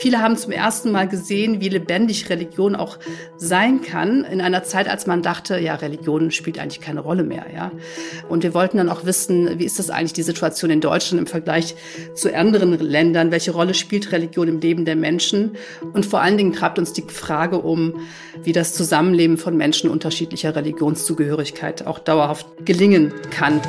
Viele haben zum ersten Mal gesehen, wie lebendig Religion auch sein kann, in einer Zeit, als man dachte, ja, Religion spielt eigentlich keine Rolle mehr, ja. Und wir wollten dann auch wissen, wie ist das eigentlich die Situation in Deutschland im Vergleich zu anderen Ländern? Welche Rolle spielt Religion im Leben der Menschen? Und vor allen Dingen treibt uns die Frage um, wie das Zusammenleben von Menschen unterschiedlicher Religionszugehörigkeit auch dauerhaft gelingen kann.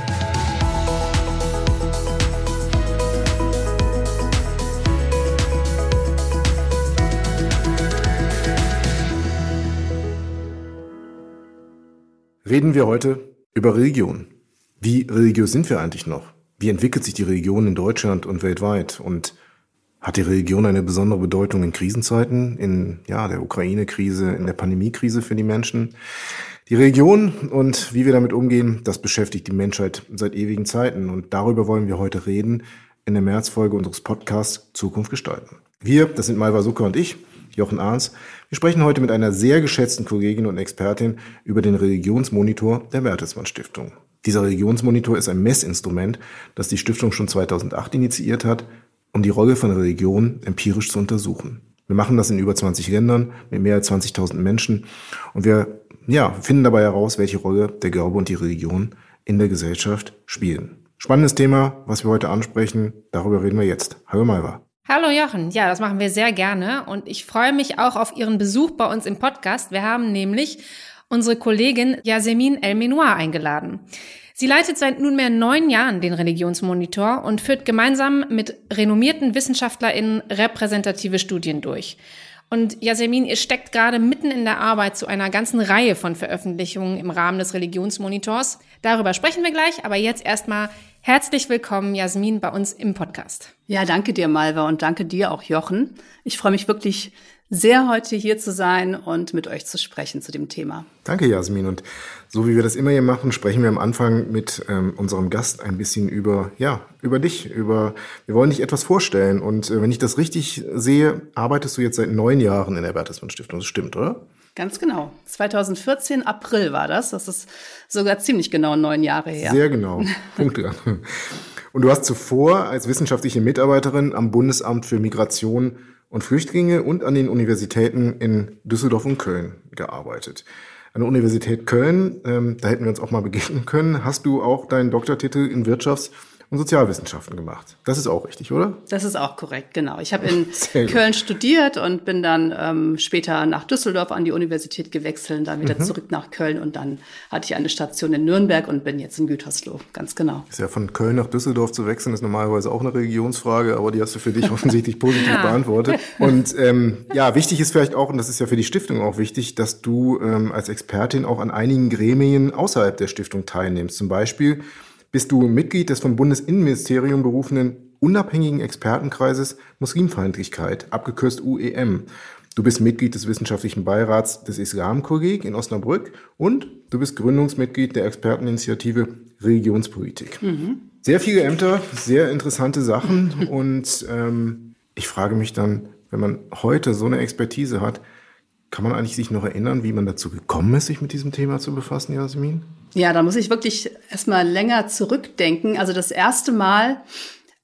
Reden wir heute über Religion. Wie religiös sind wir eigentlich noch? Wie entwickelt sich die Religion in Deutschland und weltweit? Und hat die Religion eine besondere Bedeutung in Krisenzeiten, in ja, der Ukraine-Krise, in der Pandemie-Krise für die Menschen? Die Religion und wie wir damit umgehen, das beschäftigt die Menschheit seit ewigen Zeiten. Und darüber wollen wir heute reden in der Märzfolge unseres Podcasts Zukunft gestalten. Wir, das sind Malva Sucker und ich, Jochen Ahns. Wir sprechen heute mit einer sehr geschätzten Kollegin und Expertin über den Religionsmonitor der Bertelsmann Stiftung. Dieser Religionsmonitor ist ein Messinstrument, das die Stiftung schon 2008 initiiert hat, um die Rolle von Religion empirisch zu untersuchen. Wir machen das in über 20 Ländern mit mehr als 20.000 Menschen und wir ja, finden dabei heraus, welche Rolle der Glaube und die Religion in der Gesellschaft spielen. Spannendes Thema, was wir heute ansprechen. Darüber reden wir jetzt. Hallo Malva. Hallo Jochen, ja, das machen wir sehr gerne und ich freue mich auch auf Ihren Besuch bei uns im Podcast. Wir haben nämlich unsere Kollegin Yasemin El Menoir eingeladen. Sie leitet seit nunmehr neun Jahren den Religionsmonitor und führt gemeinsam mit renommierten WissenschaftlerInnen repräsentative Studien durch. Und Yasemin, ihr steckt gerade mitten in der Arbeit zu einer ganzen Reihe von Veröffentlichungen im Rahmen des Religionsmonitors. Darüber sprechen wir gleich, aber jetzt erstmal Herzlich willkommen, Jasmin, bei uns im Podcast. Ja, danke dir, Malva, und danke dir auch, Jochen. Ich freue mich wirklich sehr, heute hier zu sein und mit euch zu sprechen zu dem Thema. Danke, Jasmin. Und so wie wir das immer hier machen, sprechen wir am Anfang mit ähm, unserem Gast ein bisschen über, ja, über dich, über, wir wollen dich etwas vorstellen. Und äh, wenn ich das richtig sehe, arbeitest du jetzt seit neun Jahren in der Bertelsmann Stiftung. Das stimmt, oder? Ganz genau. 2014, April war das. Das ist sogar ziemlich genau neun Jahre her. Sehr genau. Punkt dran. Und du hast zuvor als wissenschaftliche Mitarbeiterin am Bundesamt für Migration und Flüchtlinge und an den Universitäten in Düsseldorf und Köln gearbeitet. An der Universität Köln, ähm, da hätten wir uns auch mal begegnen können, hast du auch deinen Doktortitel in Wirtschafts- und Sozialwissenschaften gemacht. Das ist auch richtig, oder? Das ist auch korrekt, genau. Ich habe in Köln studiert und bin dann ähm, später nach Düsseldorf an die Universität gewechselt, dann wieder mhm. zurück nach Köln und dann hatte ich eine Station in Nürnberg und bin jetzt in Gütersloh, ganz genau. Ist ja von Köln nach Düsseldorf zu wechseln, ist normalerweise auch eine Religionsfrage, aber die hast du für dich offensichtlich positiv ja. beantwortet. Und ähm, ja, wichtig ist vielleicht auch, und das ist ja für die Stiftung auch wichtig, dass du ähm, als Expertin auch an einigen Gremien außerhalb der Stiftung teilnimmst. Zum Beispiel bist du Mitglied des vom Bundesinnenministerium berufenen unabhängigen Expertenkreises Muslimfeindlichkeit, abgekürzt UEM. Du bist Mitglied des wissenschaftlichen Beirats des Islamkolleg in Osnabrück und du bist Gründungsmitglied der Experteninitiative Religionspolitik. Mhm. Sehr viele Ämter, sehr interessante Sachen und ähm, ich frage mich dann, wenn man heute so eine Expertise hat, kann man eigentlich sich noch erinnern, wie man dazu gekommen ist, sich mit diesem Thema zu befassen, Jasmin? Ja, da muss ich wirklich erstmal länger zurückdenken. Also das erste Mal,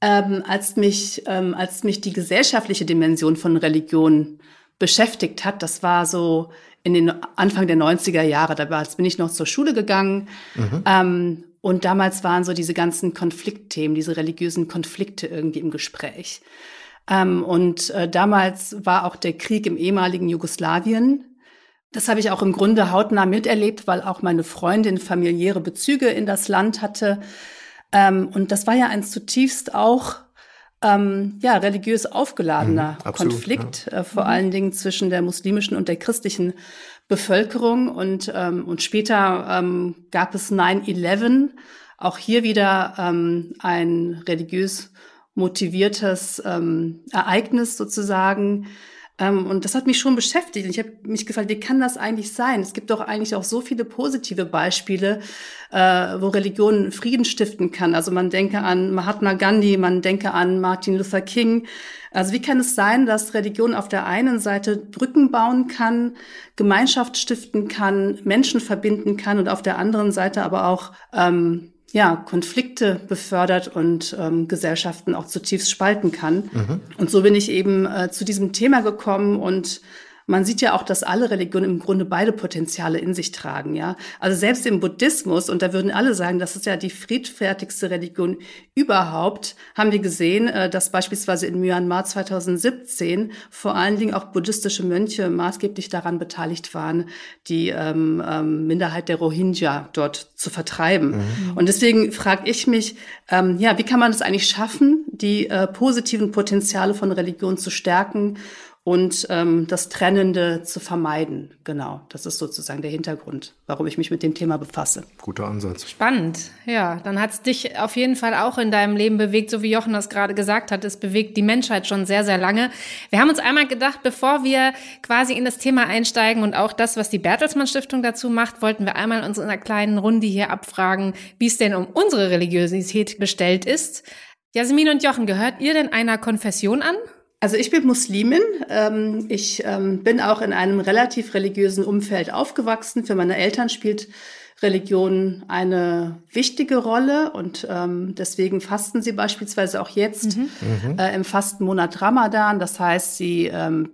ähm, als, mich, ähm, als mich die gesellschaftliche Dimension von Religion beschäftigt hat, das war so in den Anfang der 90er Jahre. Damals bin ich noch zur Schule gegangen. Mhm. Ähm, und damals waren so diese ganzen Konfliktthemen, diese religiösen Konflikte irgendwie im Gespräch. Ähm, und äh, damals war auch der Krieg im ehemaligen Jugoslawien das habe ich auch im Grunde hautnah miterlebt, weil auch meine Freundin familiäre Bezüge in das Land hatte. Ähm, und das war ja ein zutiefst auch ähm, ja, religiös aufgeladener mhm, absolut, Konflikt, ja. äh, vor mhm. allen Dingen zwischen der muslimischen und der christlichen Bevölkerung. Und, ähm, und später ähm, gab es 9-11, auch hier wieder ähm, ein religiös motiviertes ähm, Ereignis sozusagen, ähm, und das hat mich schon beschäftigt. Und ich habe mich gefragt, wie kann das eigentlich sein? Es gibt doch eigentlich auch so viele positive Beispiele, äh, wo Religion Frieden stiften kann. Also man denke an Mahatma Gandhi, man denke an Martin Luther King. Also wie kann es sein, dass Religion auf der einen Seite Brücken bauen kann, Gemeinschaft stiften kann, Menschen verbinden kann und auf der anderen Seite aber auch ähm, ja, Konflikte befördert und ähm, Gesellschaften auch zutiefst spalten kann. Mhm. Und so bin ich eben äh, zu diesem Thema gekommen und man sieht ja auch, dass alle Religionen im Grunde beide Potenziale in sich tragen, ja. Also selbst im Buddhismus, und da würden alle sagen, das ist ja die friedfertigste Religion überhaupt, haben wir gesehen, äh, dass beispielsweise in Myanmar 2017 vor allen Dingen auch buddhistische Mönche maßgeblich daran beteiligt waren, die ähm, ähm, Minderheit der Rohingya dort zu vertreiben. Mhm. Und deswegen frage ich mich, ähm, ja, wie kann man es eigentlich schaffen, die äh, positiven Potenziale von Religion zu stärken und ähm, das Trennende zu vermeiden. Genau, das ist sozusagen der Hintergrund, warum ich mich mit dem Thema befasse. Guter Ansatz. Spannend, ja. Dann hat es dich auf jeden Fall auch in deinem Leben bewegt, so wie Jochen das gerade gesagt hat. Es bewegt die Menschheit schon sehr, sehr lange. Wir haben uns einmal gedacht, bevor wir quasi in das Thema einsteigen und auch das, was die Bertelsmann Stiftung dazu macht, wollten wir einmal uns in einer kleinen Runde hier abfragen, wie es denn um unsere Religiosität bestellt ist. Jasmin und Jochen, gehört ihr denn einer Konfession an? Also ich bin Muslimin. Ähm, ich ähm, bin auch in einem relativ religiösen Umfeld aufgewachsen. Für meine Eltern spielt Religion eine wichtige Rolle und ähm, deswegen fasten sie beispielsweise auch jetzt mhm. äh, im Fastenmonat Ramadan. Das heißt, sie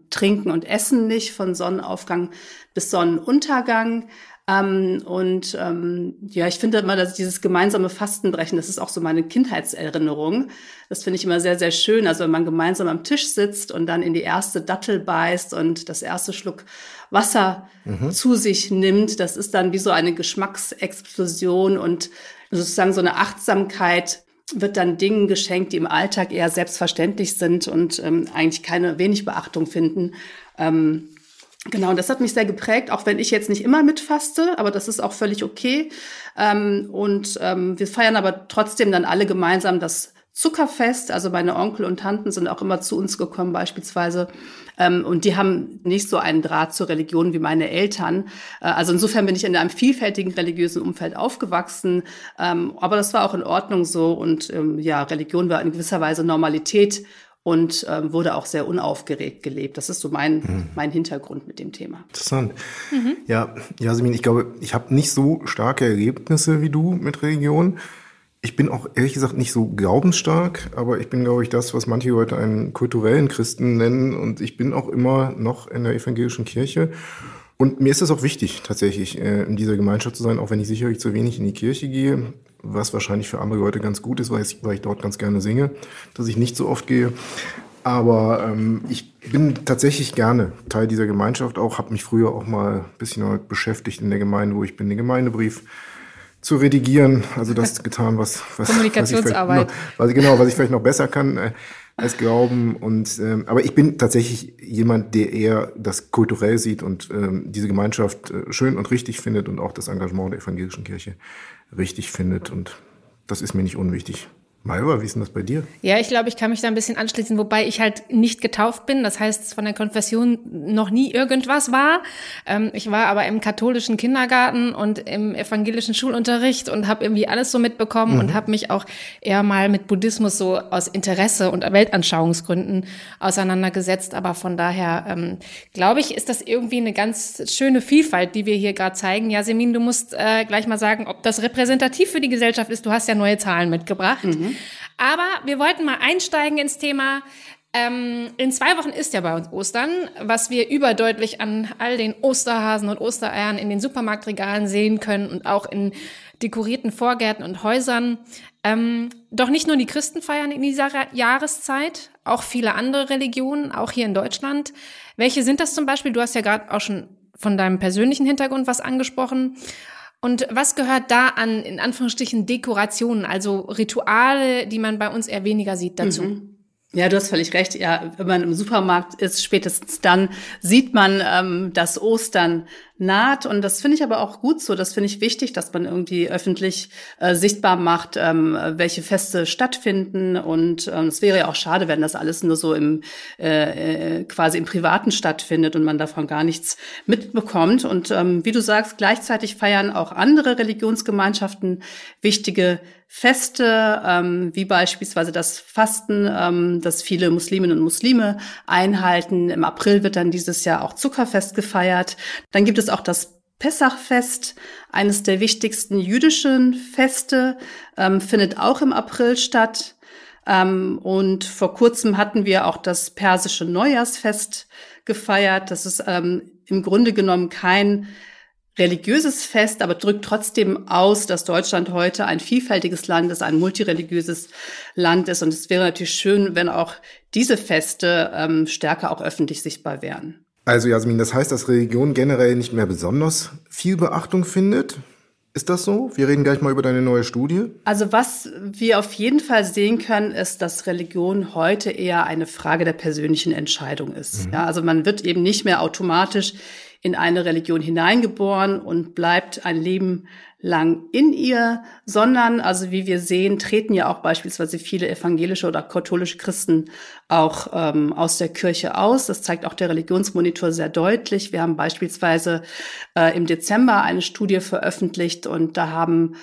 trinken und essen nicht von Sonnenaufgang bis Sonnenuntergang. Ähm, und ähm, ja, ich finde immer, dass dieses gemeinsame Fastenbrechen, das ist auch so meine Kindheitserinnerung. Das finde ich immer sehr, sehr schön. Also wenn man gemeinsam am Tisch sitzt und dann in die erste Dattel beißt und das erste Schluck Wasser mhm. zu sich nimmt, das ist dann wie so eine Geschmacksexplosion und sozusagen so eine Achtsamkeit wird dann Dingen geschenkt, die im Alltag eher selbstverständlich sind und ähm, eigentlich keine wenig Beachtung finden. Ähm, Genau, und das hat mich sehr geprägt, auch wenn ich jetzt nicht immer mitfaste, aber das ist auch völlig okay. Ähm, und ähm, wir feiern aber trotzdem dann alle gemeinsam das Zuckerfest. Also meine Onkel und Tanten sind auch immer zu uns gekommen beispielsweise. Ähm, und die haben nicht so einen Draht zur Religion wie meine Eltern. Äh, also insofern bin ich in einem vielfältigen religiösen Umfeld aufgewachsen. Ähm, aber das war auch in Ordnung so. Und ähm, ja, Religion war in gewisser Weise Normalität und ähm, wurde auch sehr unaufgeregt gelebt. Das ist so mein, mhm. mein Hintergrund mit dem Thema. Interessant. Mhm. Ja, Jasmin, ich glaube, ich habe nicht so starke Ergebnisse wie du mit Religion. Ich bin auch ehrlich gesagt nicht so glaubensstark, aber ich bin, glaube ich, das, was manche Leute einen kulturellen Christen nennen. Und ich bin auch immer noch in der evangelischen Kirche. Und mir ist es auch wichtig, tatsächlich äh, in dieser Gemeinschaft zu sein, auch wenn ich sicherlich zu wenig in die Kirche gehe was wahrscheinlich für andere Leute ganz gut ist, weil ich, weil ich dort ganz gerne singe, dass ich nicht so oft gehe. Aber ähm, ich bin tatsächlich gerne Teil dieser Gemeinschaft auch, habe mich früher auch mal ein bisschen damit beschäftigt in der Gemeinde, wo ich bin, den Gemeindebrief zu redigieren. Also das getan, was, was Kommunikationsarbeit. Was ich, was genau, was ich vielleicht noch besser kann äh, als Glauben. Und ähm, aber ich bin tatsächlich jemand, der eher das kulturell sieht und ähm, diese Gemeinschaft äh, schön und richtig findet und auch das Engagement der evangelischen Kirche richtig findet. Und das ist mir nicht unwichtig. Malva, wie ist denn das bei dir? Ja, ich glaube, ich kann mich da ein bisschen anschließen, wobei ich halt nicht getauft bin. Das heißt, von der Konfession noch nie irgendwas war. Ähm, ich war aber im katholischen Kindergarten und im evangelischen Schulunterricht und habe irgendwie alles so mitbekommen mhm. und habe mich auch eher mal mit Buddhismus so aus Interesse und Weltanschauungsgründen auseinandergesetzt. Aber von daher ähm, glaube ich, ist das irgendwie eine ganz schöne Vielfalt, die wir hier gerade zeigen. Ja, Semin, du musst äh, gleich mal sagen, ob das repräsentativ für die Gesellschaft ist. Du hast ja neue Zahlen mitgebracht. Mhm. Aber wir wollten mal einsteigen ins Thema. Ähm, in zwei Wochen ist ja bei uns Ostern, was wir überdeutlich an all den Osterhasen und Ostereiern in den Supermarktregalen sehen können und auch in dekorierten Vorgärten und Häusern. Ähm, doch nicht nur die Christen feiern in dieser Jahreszeit, auch viele andere Religionen, auch hier in Deutschland. Welche sind das zum Beispiel? Du hast ja gerade auch schon von deinem persönlichen Hintergrund was angesprochen. Und was gehört da an, in Anführungsstrichen, Dekorationen, also Rituale, die man bei uns eher weniger sieht dazu? Mhm. Ja, du hast völlig recht. Ja, wenn man im Supermarkt ist, spätestens dann sieht man, ähm, dass Ostern naht. Und das finde ich aber auch gut so. Das finde ich wichtig, dass man irgendwie öffentlich äh, sichtbar macht, ähm, welche Feste stattfinden. Und ähm, es wäre ja auch schade, wenn das alles nur so im äh, äh, quasi im Privaten stattfindet und man davon gar nichts mitbekommt. Und ähm, wie du sagst, gleichzeitig feiern auch andere Religionsgemeinschaften wichtige Feste, ähm, wie beispielsweise das Fasten, ähm, das viele Musliminnen und Muslime einhalten. Im April wird dann dieses Jahr auch Zuckerfest gefeiert. Dann gibt es auch das Pessachfest, eines der wichtigsten jüdischen Feste, ähm, findet auch im April statt. Ähm, und vor kurzem hatten wir auch das persische Neujahrsfest gefeiert. Das ist ähm, im Grunde genommen kein religiöses Fest, aber drückt trotzdem aus, dass Deutschland heute ein vielfältiges Land ist, ein multireligiöses Land ist. Und es wäre natürlich schön, wenn auch diese Feste ähm, stärker auch öffentlich sichtbar wären. Also Jasmin, das heißt, dass Religion generell nicht mehr besonders viel Beachtung findet? Ist das so? Wir reden gleich mal über deine neue Studie. Also was wir auf jeden Fall sehen können, ist, dass Religion heute eher eine Frage der persönlichen Entscheidung ist. Mhm. Ja, also man wird eben nicht mehr automatisch in eine Religion hineingeboren und bleibt ein Leben lang in ihr, sondern, also wie wir sehen, treten ja auch beispielsweise viele evangelische oder katholische Christen auch ähm, aus der Kirche aus. Das zeigt auch der Religionsmonitor sehr deutlich. Wir haben beispielsweise äh, im Dezember eine Studie veröffentlicht und da haben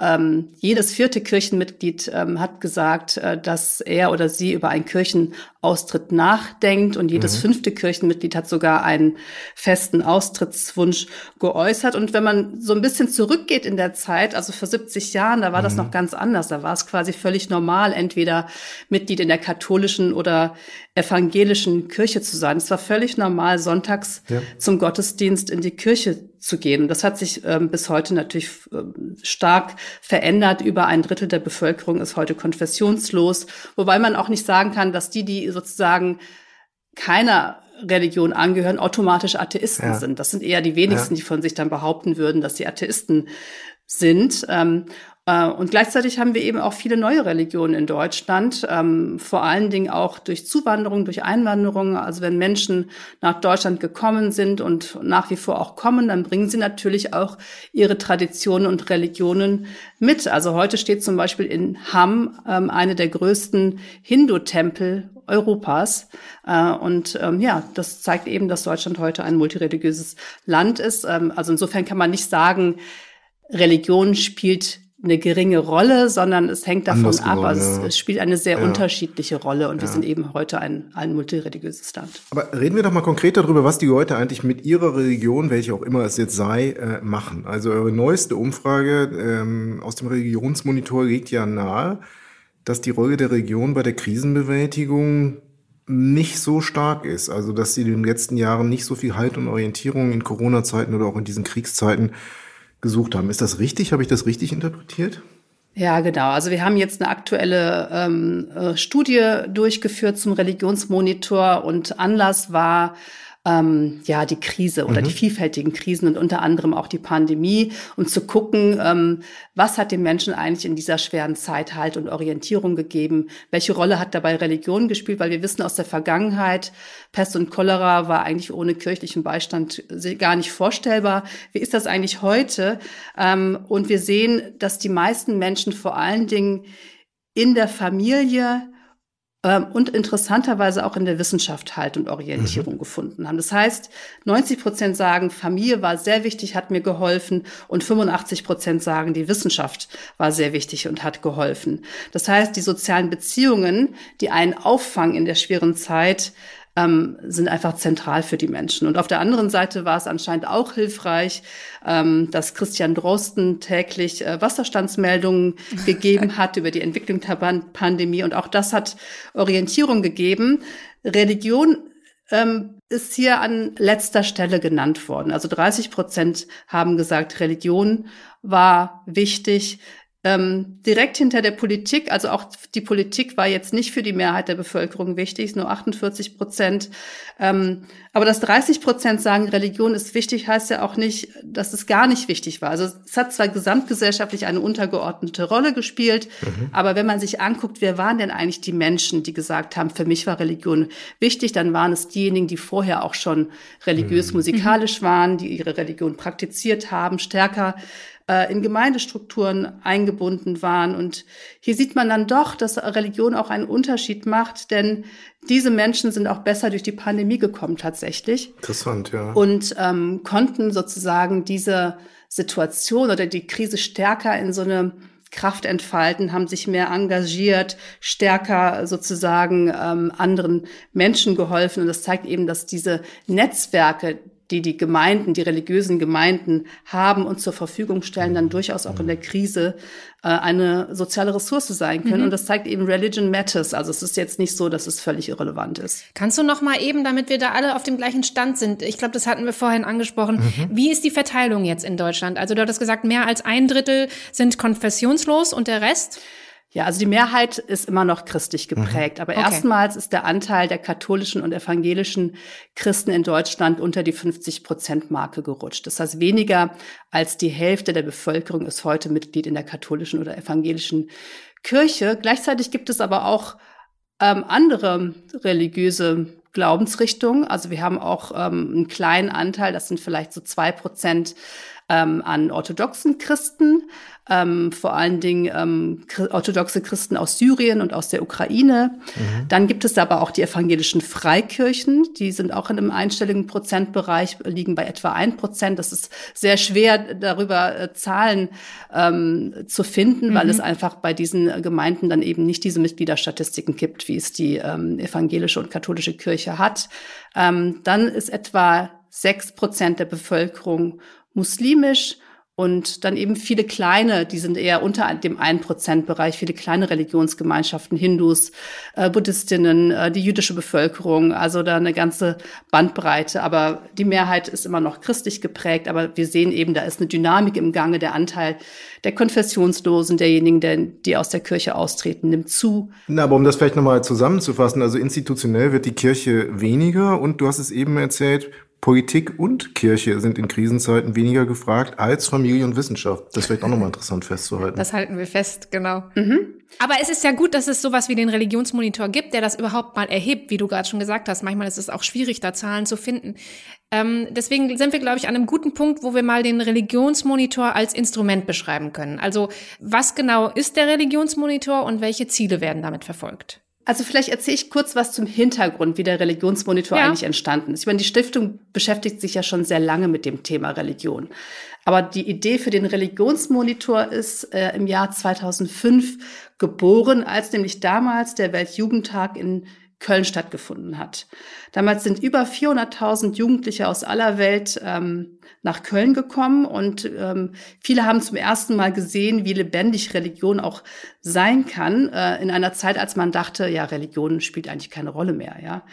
ähm, jedes vierte Kirchenmitglied ähm, hat gesagt, äh, dass er oder sie über einen Kirchenaustritt nachdenkt und jedes mhm. fünfte Kirchenmitglied hat sogar einen festen Austrittswunsch geäußert. Und wenn man so ein bisschen zurückgeht in der Zeit, also vor 70 Jahren, da war mhm. das noch ganz anders. Da war es quasi völlig normal, entweder Mitglied in der katholischen oder evangelischen Kirche zu sein. Es war völlig normal, sonntags ja. zum Gottesdienst in die Kirche zu gehen. Das hat sich ähm, bis heute natürlich äh, stark verändert. Über ein Drittel der Bevölkerung ist heute konfessionslos. Wobei man auch nicht sagen kann, dass die, die sozusagen keiner Religion angehören, automatisch Atheisten ja. sind. Das sind eher die wenigsten, ja. die von sich dann behaupten würden, dass sie Atheisten sind. Ähm, äh, und gleichzeitig haben wir eben auch viele neue Religionen in Deutschland, ähm, vor allen Dingen auch durch Zuwanderung, durch Einwanderung. Also wenn Menschen nach Deutschland gekommen sind und nach wie vor auch kommen, dann bringen sie natürlich auch ihre Traditionen und Religionen mit. Also heute steht zum Beispiel in Hamm ähm, eine der größten Hindu-Tempel Europas. Äh, und ähm, ja, das zeigt eben, dass Deutschland heute ein multireligiöses Land ist. Also insofern kann man nicht sagen, Religion spielt eine geringe Rolle, sondern es hängt davon Anders ab. Also ja. es, spielt eine sehr ja. unterschiedliche Rolle und ja. wir sind eben heute ein, ein multireligiöses Land. Aber reden wir doch mal konkret darüber, was die Leute eigentlich mit ihrer Religion, welche auch immer es jetzt sei, äh, machen. Also eure neueste Umfrage ähm, aus dem Religionsmonitor legt ja nahe, dass die Rolle der Religion bei der Krisenbewältigung nicht so stark ist. Also dass sie in den letzten Jahren nicht so viel Halt und Orientierung in Corona-Zeiten oder auch in diesen Kriegszeiten gesucht haben. Ist das richtig? Habe ich das richtig interpretiert? Ja, genau. Also wir haben jetzt eine aktuelle ähm, äh, Studie durchgeführt zum Religionsmonitor und Anlass war ähm, ja die Krise oder mhm. die vielfältigen Krisen und unter anderem auch die Pandemie, um zu gucken, ähm, was hat den Menschen eigentlich in dieser schweren Zeit Halt und Orientierung gegeben? Welche Rolle hat dabei Religion gespielt? Weil wir wissen aus der Vergangenheit, Pest und Cholera war eigentlich ohne kirchlichen Beistand gar nicht vorstellbar. Wie ist das eigentlich heute? Ähm, und wir sehen, dass die meisten Menschen vor allen Dingen in der Familie und interessanterweise auch in der Wissenschaft Halt und Orientierung mhm. gefunden haben. Das heißt, 90 Prozent sagen, Familie war sehr wichtig, hat mir geholfen und 85 Prozent sagen, die Wissenschaft war sehr wichtig und hat geholfen. Das heißt, die sozialen Beziehungen, die einen auffangen in der schweren Zeit, ähm, sind einfach zentral für die Menschen. Und auf der anderen Seite war es anscheinend auch hilfreich, ähm, dass Christian Drosten täglich äh, Wasserstandsmeldungen gegeben hat über die Entwicklung der Pandemie. Und auch das hat Orientierung gegeben. Religion ähm, ist hier an letzter Stelle genannt worden. Also 30 Prozent haben gesagt, Religion war wichtig ähm, direkt hinter der Politik, also auch die Politik war jetzt nicht für die Mehrheit der Bevölkerung wichtig, nur 48 Prozent. Ähm, aber dass 30 Prozent sagen, Religion ist wichtig, heißt ja auch nicht, dass es gar nicht wichtig war. Also es hat zwar gesamtgesellschaftlich eine untergeordnete Rolle gespielt, mhm. aber wenn man sich anguckt, wer waren denn eigentlich die Menschen, die gesagt haben, für mich war Religion wichtig, dann waren es diejenigen, die vorher auch schon religiös-musikalisch mhm. waren, die ihre Religion praktiziert haben, stärker äh, in Gemeindestrukturen eingebunden waren. Und hier sieht man dann doch, dass Religion auch einen Unterschied macht, denn diese Menschen sind auch besser durch die Pandemie gekommen tatsächlich. Interessant, ja. Und ähm, konnten sozusagen diese Situation oder die Krise stärker in so eine Kraft entfalten, haben sich mehr engagiert, stärker sozusagen ähm, anderen Menschen geholfen. Und das zeigt eben, dass diese Netzwerke, die die Gemeinden, die religiösen Gemeinden haben und zur Verfügung stellen, dann durchaus auch in der Krise äh, eine soziale Ressource sein können. Mhm. Und das zeigt eben Religion Matters. Also es ist jetzt nicht so, dass es völlig irrelevant ist. Kannst du noch mal eben, damit wir da alle auf dem gleichen Stand sind, ich glaube, das hatten wir vorhin angesprochen, mhm. wie ist die Verteilung jetzt in Deutschland? Also du hattest gesagt, mehr als ein Drittel sind konfessionslos und der Rest? Ja, also die Mehrheit ist immer noch christlich mhm. geprägt. Aber okay. erstmals ist der Anteil der katholischen und evangelischen Christen in Deutschland unter die 50 Prozent Marke gerutscht. Das heißt, weniger als die Hälfte der Bevölkerung ist heute Mitglied in der katholischen oder evangelischen Kirche. Gleichzeitig gibt es aber auch ähm, andere religiöse Glaubensrichtungen. Also wir haben auch ähm, einen kleinen Anteil, das sind vielleicht so zwei Prozent ähm, an orthodoxen Christen ähm, vor allen Dingen ähm, orthodoxe Christen aus Syrien und aus der Ukraine. Mhm. Dann gibt es aber auch die evangelischen Freikirchen, die sind auch in einem einstelligen Prozentbereich, liegen bei etwa ein Prozent. Das ist sehr schwer, darüber äh, Zahlen ähm, zu finden, mhm. weil es einfach bei diesen Gemeinden dann eben nicht diese Mitgliederstatistiken gibt, wie es die ähm, evangelische und katholische Kirche hat. Ähm, dann ist etwa sechs Prozent der Bevölkerung muslimisch und dann eben viele kleine, die sind eher unter dem 1%-Bereich, viele kleine Religionsgemeinschaften, Hindus, äh, Buddhistinnen, äh, die jüdische Bevölkerung, also da eine ganze Bandbreite. Aber die Mehrheit ist immer noch christlich geprägt. Aber wir sehen eben, da ist eine Dynamik im Gange. Der Anteil der Konfessionslosen, derjenigen, der, die aus der Kirche austreten, nimmt zu. Na, aber um das vielleicht nochmal zusammenzufassen, also institutionell wird die Kirche weniger und du hast es eben erzählt, Politik und Kirche sind in Krisenzeiten weniger gefragt als Familie und Wissenschaft. Das wäre auch nochmal interessant festzuhalten. Das halten wir fest, genau. Mhm. Aber es ist ja gut, dass es sowas wie den Religionsmonitor gibt, der das überhaupt mal erhebt, wie du gerade schon gesagt hast. Manchmal ist es auch schwierig, da Zahlen zu finden. Ähm, deswegen sind wir, glaube ich, an einem guten Punkt, wo wir mal den Religionsmonitor als Instrument beschreiben können. Also was genau ist der Religionsmonitor und welche Ziele werden damit verfolgt? Also vielleicht erzähle ich kurz was zum Hintergrund, wie der Religionsmonitor ja. eigentlich entstanden ist. Ich meine, die Stiftung beschäftigt sich ja schon sehr lange mit dem Thema Religion. Aber die Idee für den Religionsmonitor ist äh, im Jahr 2005 geboren, als nämlich damals der Weltjugendtag in Köln stattgefunden hat. Damals sind über 400.000 Jugendliche aus aller Welt ähm, nach Köln gekommen und ähm, viele haben zum ersten Mal gesehen, wie lebendig Religion auch sein kann äh, in einer Zeit, als man dachte, ja, Religion spielt eigentlich keine Rolle mehr, ja.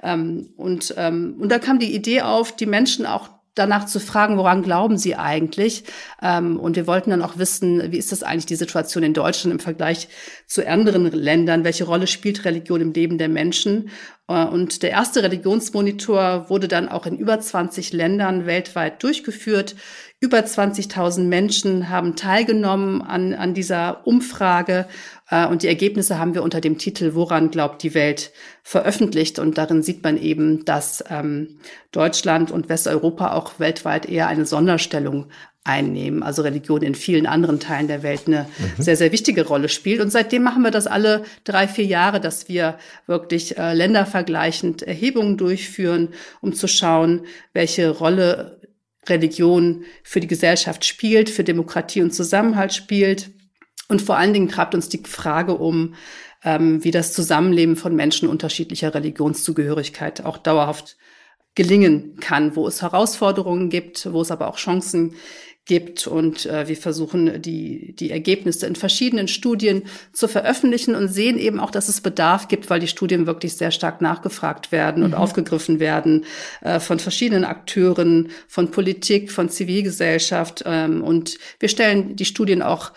Ähm, und ähm, und da kam die Idee auf, die Menschen auch danach zu fragen, woran glauben Sie eigentlich? Ähm, und wir wollten dann auch wissen, wie ist das eigentlich die Situation in Deutschland im Vergleich zu anderen Ländern? Welche Rolle spielt Religion im Leben der Menschen? Äh, und der erste Religionsmonitor wurde dann auch in über 20 Ländern weltweit durchgeführt. Über 20.000 Menschen haben teilgenommen an, an dieser Umfrage und die Ergebnisse haben wir unter dem Titel Woran glaubt die Welt veröffentlicht. Und darin sieht man eben, dass ähm, Deutschland und Westeuropa auch weltweit eher eine Sonderstellung einnehmen. Also Religion in vielen anderen Teilen der Welt eine mhm. sehr, sehr wichtige Rolle spielt. Und seitdem machen wir das alle drei, vier Jahre, dass wir wirklich äh, ländervergleichend Erhebungen durchführen, um zu schauen, welche Rolle Religion für die Gesellschaft spielt, für Demokratie und Zusammenhalt spielt. Und vor allen Dingen treibt uns die Frage um, ähm, wie das Zusammenleben von Menschen unterschiedlicher Religionszugehörigkeit auch dauerhaft gelingen kann, wo es Herausforderungen gibt, wo es aber auch Chancen gibt. Und äh, wir versuchen, die, die Ergebnisse in verschiedenen Studien zu veröffentlichen und sehen eben auch, dass es Bedarf gibt, weil die Studien wirklich sehr stark nachgefragt werden und mhm. aufgegriffen werden äh, von verschiedenen Akteuren, von Politik, von Zivilgesellschaft. Ähm, und wir stellen die Studien auch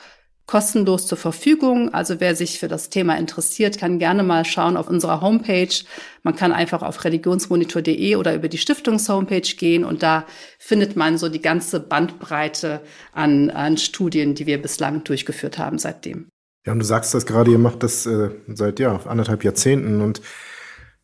kostenlos zur Verfügung. Also wer sich für das Thema interessiert, kann gerne mal schauen auf unserer Homepage. Man kann einfach auf religionsmonitor.de oder über die Stiftungshomepage gehen und da findet man so die ganze Bandbreite an, an Studien, die wir bislang durchgeführt haben seitdem. Ja, und du sagst das gerade, ihr macht das äh, seit ja anderthalb Jahrzehnten und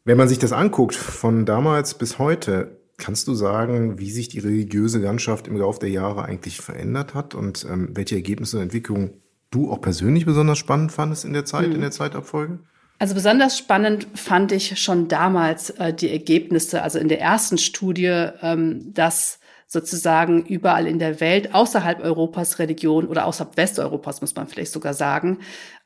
wenn man sich das anguckt von damals bis heute, Kannst du sagen, wie sich die religiöse Landschaft im Laufe der Jahre eigentlich verändert hat und ähm, welche Ergebnisse und Entwicklungen du auch persönlich besonders spannend fandest in der Zeit, mhm. in der Zeitabfolge? Also besonders spannend fand ich schon damals äh, die Ergebnisse, also in der ersten Studie, ähm, dass sozusagen überall in der Welt, außerhalb Europas Religion oder außerhalb Westeuropas, muss man vielleicht sogar sagen,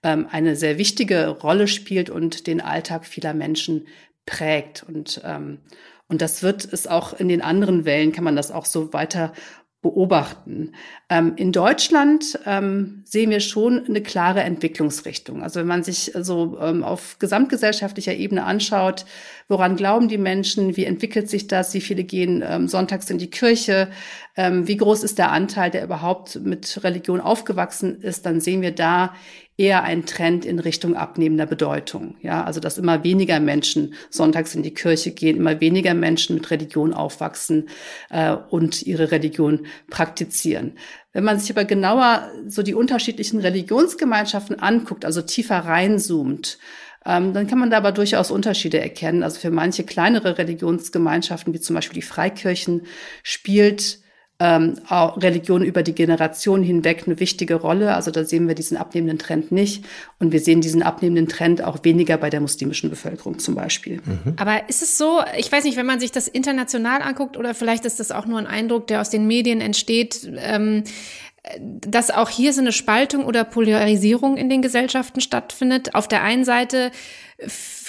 ähm, eine sehr wichtige Rolle spielt und den Alltag vieler Menschen prägt. Und, ähm, Und das wird es auch in den anderen Wellen, kann man das auch so weiter beobachten. Ähm, in Deutschland ähm, sehen wir schon eine klare Entwicklungsrichtung. Also wenn man sich so ähm, auf gesamtgesellschaftlicher Ebene anschaut, woran glauben die Menschen, wie entwickelt sich das, wie viele gehen ähm, sonntags in die Kirche, ähm, wie groß ist der Anteil, der überhaupt mit Religion aufgewachsen ist, dann sehen wir da eher ein Trend in Richtung abnehmender Bedeutung. Ja, also dass immer weniger Menschen sonntags in die Kirche gehen, immer weniger Menschen mit Religion aufwachsen äh, und ihre Religion praktizieren. Wenn man sich aber genauer so die unterschiedlichen Religionsgemeinschaften anguckt, also tiefer reinzoomt, ähm, dann kann man da aber durchaus Unterschiede erkennen. Also für manche kleinere Religionsgemeinschaften, wie zum Beispiel die Freikirchen, spielt ähm, Religion über die Generation hinweg eine wichtige Rolle. Also da sehen wir diesen abnehmenden Trend nicht. Und wir sehen diesen abnehmenden Trend auch weniger bei der muslimischen Bevölkerung zum Beispiel. Mhm. Aber ist es so, ich weiß nicht, wenn man sich das international anguckt oder vielleicht ist das auch nur ein Eindruck, der aus den Medien entsteht, ähm, dass auch hier so eine Spaltung oder Polarisierung in den Gesellschaften stattfindet. Auf der einen Seite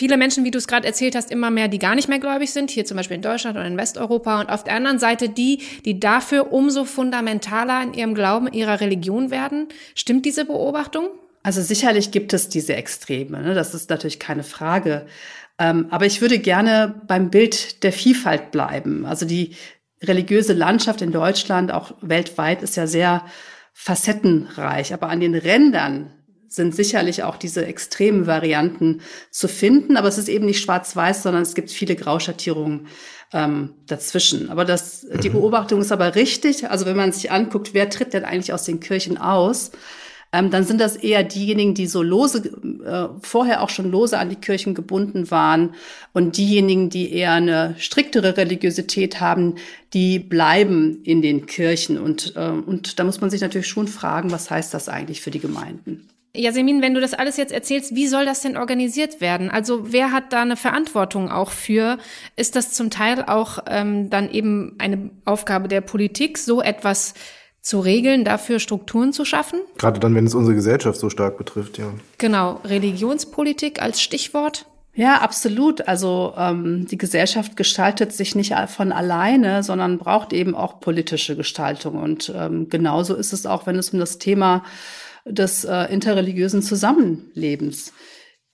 viele Menschen, wie du es gerade erzählt hast, immer mehr, die gar nicht mehr gläubig sind, hier zum Beispiel in Deutschland oder in Westeuropa. Und auf der anderen Seite die, die dafür umso fundamentaler in ihrem Glauben, ihrer Religion werden. Stimmt diese Beobachtung? Also sicherlich gibt es diese Extreme. Ne? Das ist natürlich keine Frage. Ähm, aber ich würde gerne beim Bild der Vielfalt bleiben. Also die religiöse Landschaft in Deutschland, auch weltweit, ist ja sehr facettenreich. Aber an den Rändern sind sicherlich auch diese extremen Varianten zu finden, aber es ist eben nicht schwarz-weiß, sondern es gibt viele Grauschattierungen ähm, dazwischen. Aber das, die mhm. Beobachtung ist aber richtig. Also wenn man sich anguckt, wer tritt denn eigentlich aus den Kirchen aus, ähm, dann sind das eher diejenigen, die so lose, äh, vorher auch schon lose an die Kirchen gebunden waren und diejenigen, die eher eine striktere Religiosität haben, die bleiben in den Kirchen. Und, äh, und da muss man sich natürlich schon fragen, was heißt das eigentlich für die Gemeinden? Jasmin, wenn du das alles jetzt erzählst, wie soll das denn organisiert werden? Also wer hat da eine Verantwortung auch für? Ist das zum Teil auch ähm, dann eben eine Aufgabe der Politik, so etwas zu regeln, dafür Strukturen zu schaffen. Gerade dann, wenn es unsere Gesellschaft so stark betrifft, ja. Genau, Religionspolitik als Stichwort. Ja, absolut. Also ähm, die Gesellschaft gestaltet sich nicht von alleine, sondern braucht eben auch politische Gestaltung. Und ähm, genauso ist es auch, wenn es um das Thema des äh, interreligiösen Zusammenlebens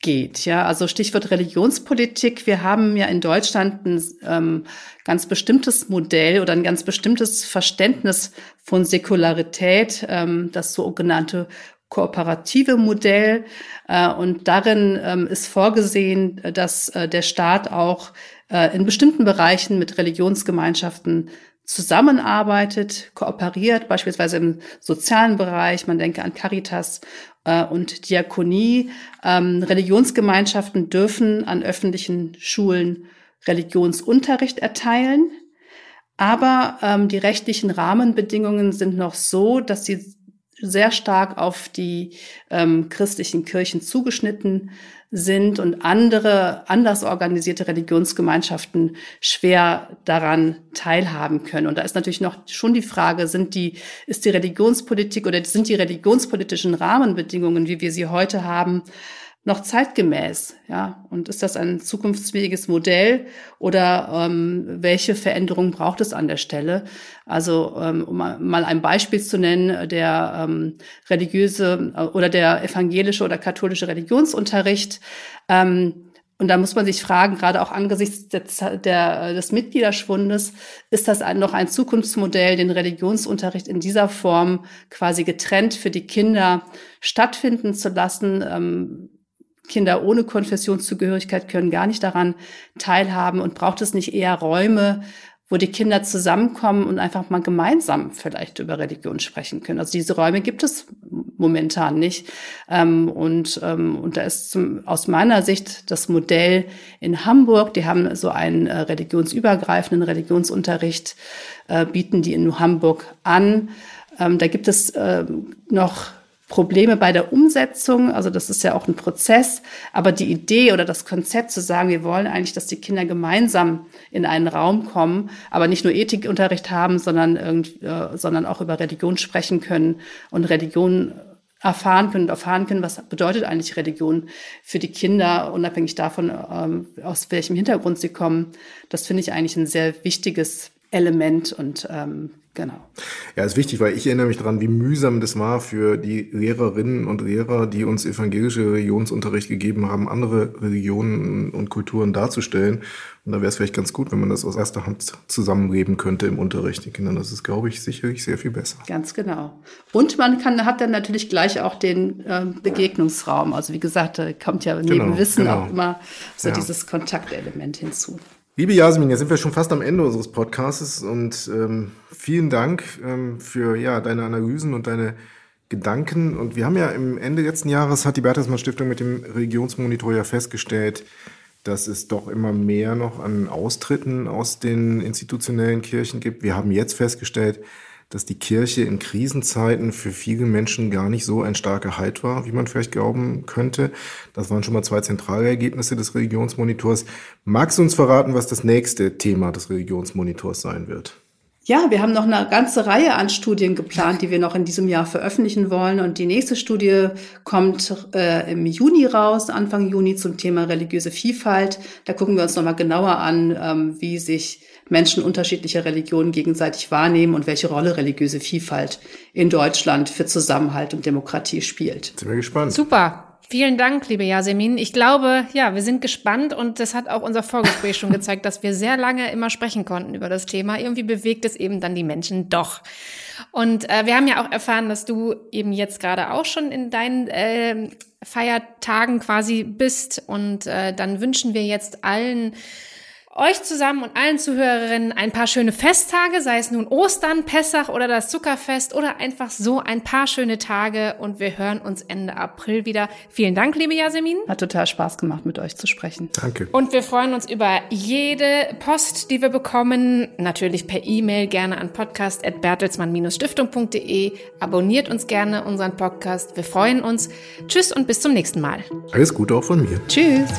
geht. Ja, also Stichwort Religionspolitik. Wir haben ja in Deutschland ein ähm, ganz bestimmtes Modell oder ein ganz bestimmtes Verständnis von Säkularität, ähm, das sogenannte kooperative Modell. Äh, und darin ähm, ist vorgesehen, dass äh, der Staat auch äh, in bestimmten Bereichen mit Religionsgemeinschaften zusammenarbeitet, kooperiert, beispielsweise im sozialen Bereich. Man denke an Caritas äh, und Diakonie. Ähm, Religionsgemeinschaften dürfen an öffentlichen Schulen Religionsunterricht erteilen. Aber ähm, die rechtlichen Rahmenbedingungen sind noch so, dass sie sehr stark auf die ähm, christlichen Kirchen zugeschnitten sind und andere anders organisierte Religionsgemeinschaften schwer daran teilhaben können. Und da ist natürlich noch schon die Frage, sind die, ist die Religionspolitik oder sind die religionspolitischen Rahmenbedingungen, wie wir sie heute haben, noch zeitgemäß? Ja, und ist das ein zukunftsfähiges Modell oder ähm, welche Veränderungen braucht es an der Stelle? Also ähm, um mal ein Beispiel zu nennen, der ähm, religiöse äh, oder der evangelische oder katholische Religionsunterricht. Ähm, und da muss man sich fragen, gerade auch angesichts der, der, des Mitgliederschwundes, ist das ein, noch ein Zukunftsmodell, den Religionsunterricht in dieser Form quasi getrennt für die Kinder stattfinden zu lassen? Ähm, Kinder ohne Konfessionszugehörigkeit können gar nicht daran teilhaben und braucht es nicht eher Räume, wo die Kinder zusammenkommen und einfach mal gemeinsam vielleicht über Religion sprechen können. Also diese Räume gibt es momentan nicht. Ähm, und, ähm, und da ist zum, aus meiner Sicht das Modell in Hamburg, die haben so einen äh, religionsübergreifenden Religionsunterricht, äh, bieten die in Hamburg an. Ähm, da gibt es äh, noch Probleme bei der Umsetzung. Also das ist ja auch ein Prozess. Aber die Idee oder das Konzept zu sagen, wir wollen eigentlich, dass die Kinder gemeinsam in einen Raum kommen, aber nicht nur Ethikunterricht haben, sondern, irgend, äh, sondern auch über Religion sprechen können und Religion erfahren können, erfahren können, was bedeutet eigentlich Religion für die Kinder, unabhängig davon, ähm, aus welchem Hintergrund sie kommen. Das finde ich eigentlich ein sehr wichtiges Element und ähm, Genau. Ja, ist wichtig, weil ich erinnere mich daran, wie mühsam das war für die Lehrerinnen und Lehrer, die uns evangelische Religionsunterricht gegeben haben, andere Religionen und Kulturen darzustellen. Und da wäre es vielleicht ganz gut, wenn man das aus erster Hand zusammenleben könnte im Unterricht den Kindern. Das ist, glaube ich, sicherlich sehr viel besser. Ganz genau. Und man kann, hat dann natürlich gleich auch den äh, Begegnungsraum. Also wie gesagt, da kommt ja neben genau, Wissen genau. auch immer so ja. dieses Kontaktelement hinzu. Liebe Jasmin, jetzt sind wir schon fast am Ende unseres Podcasts und ähm, vielen Dank ähm, für ja, deine Analysen und deine Gedanken. Und wir haben ja im Ende letzten Jahres hat die Bertelsmann Stiftung mit dem Regionsmonitor ja festgestellt, dass es doch immer mehr noch an Austritten aus den institutionellen Kirchen gibt. Wir haben jetzt festgestellt, dass die Kirche in Krisenzeiten für viele Menschen gar nicht so ein starker Halt war, wie man vielleicht glauben könnte. Das waren schon mal zwei zentrale Ergebnisse des Religionsmonitors. Magst du uns verraten, was das nächste Thema des Religionsmonitors sein wird? Ja, wir haben noch eine ganze Reihe an Studien geplant, die wir noch in diesem Jahr veröffentlichen wollen. Und die nächste Studie kommt äh, im Juni raus, Anfang Juni zum Thema religiöse Vielfalt. Da gucken wir uns nochmal genauer an, ähm, wie sich Menschen unterschiedlicher Religionen gegenseitig wahrnehmen und welche Rolle religiöse Vielfalt in Deutschland für Zusammenhalt und Demokratie spielt. Sind wir gespannt. Super. Vielen Dank, liebe Yasemin. Ich glaube, ja, wir sind gespannt und das hat auch unser Vorgespräch schon gezeigt, dass wir sehr lange immer sprechen konnten über das Thema. Irgendwie bewegt es eben dann die Menschen doch. Und äh, wir haben ja auch erfahren, dass du eben jetzt gerade auch schon in deinen äh, Feiertagen quasi bist. Und äh, dann wünschen wir jetzt allen euch zusammen und allen Zuhörerinnen ein paar schöne Festtage, sei es nun Ostern, Pessach oder das Zuckerfest oder einfach so ein paar schöne Tage und wir hören uns Ende April wieder. Vielen Dank, liebe Yasemin. Hat total Spaß gemacht, mit euch zu sprechen. Danke. Und wir freuen uns über jede Post, die wir bekommen, natürlich per E-Mail gerne an podcast.bertelsmann-stiftung.de. Abonniert uns gerne unseren Podcast. Wir freuen uns. Tschüss und bis zum nächsten Mal. Alles Gute auch von mir. Tschüss.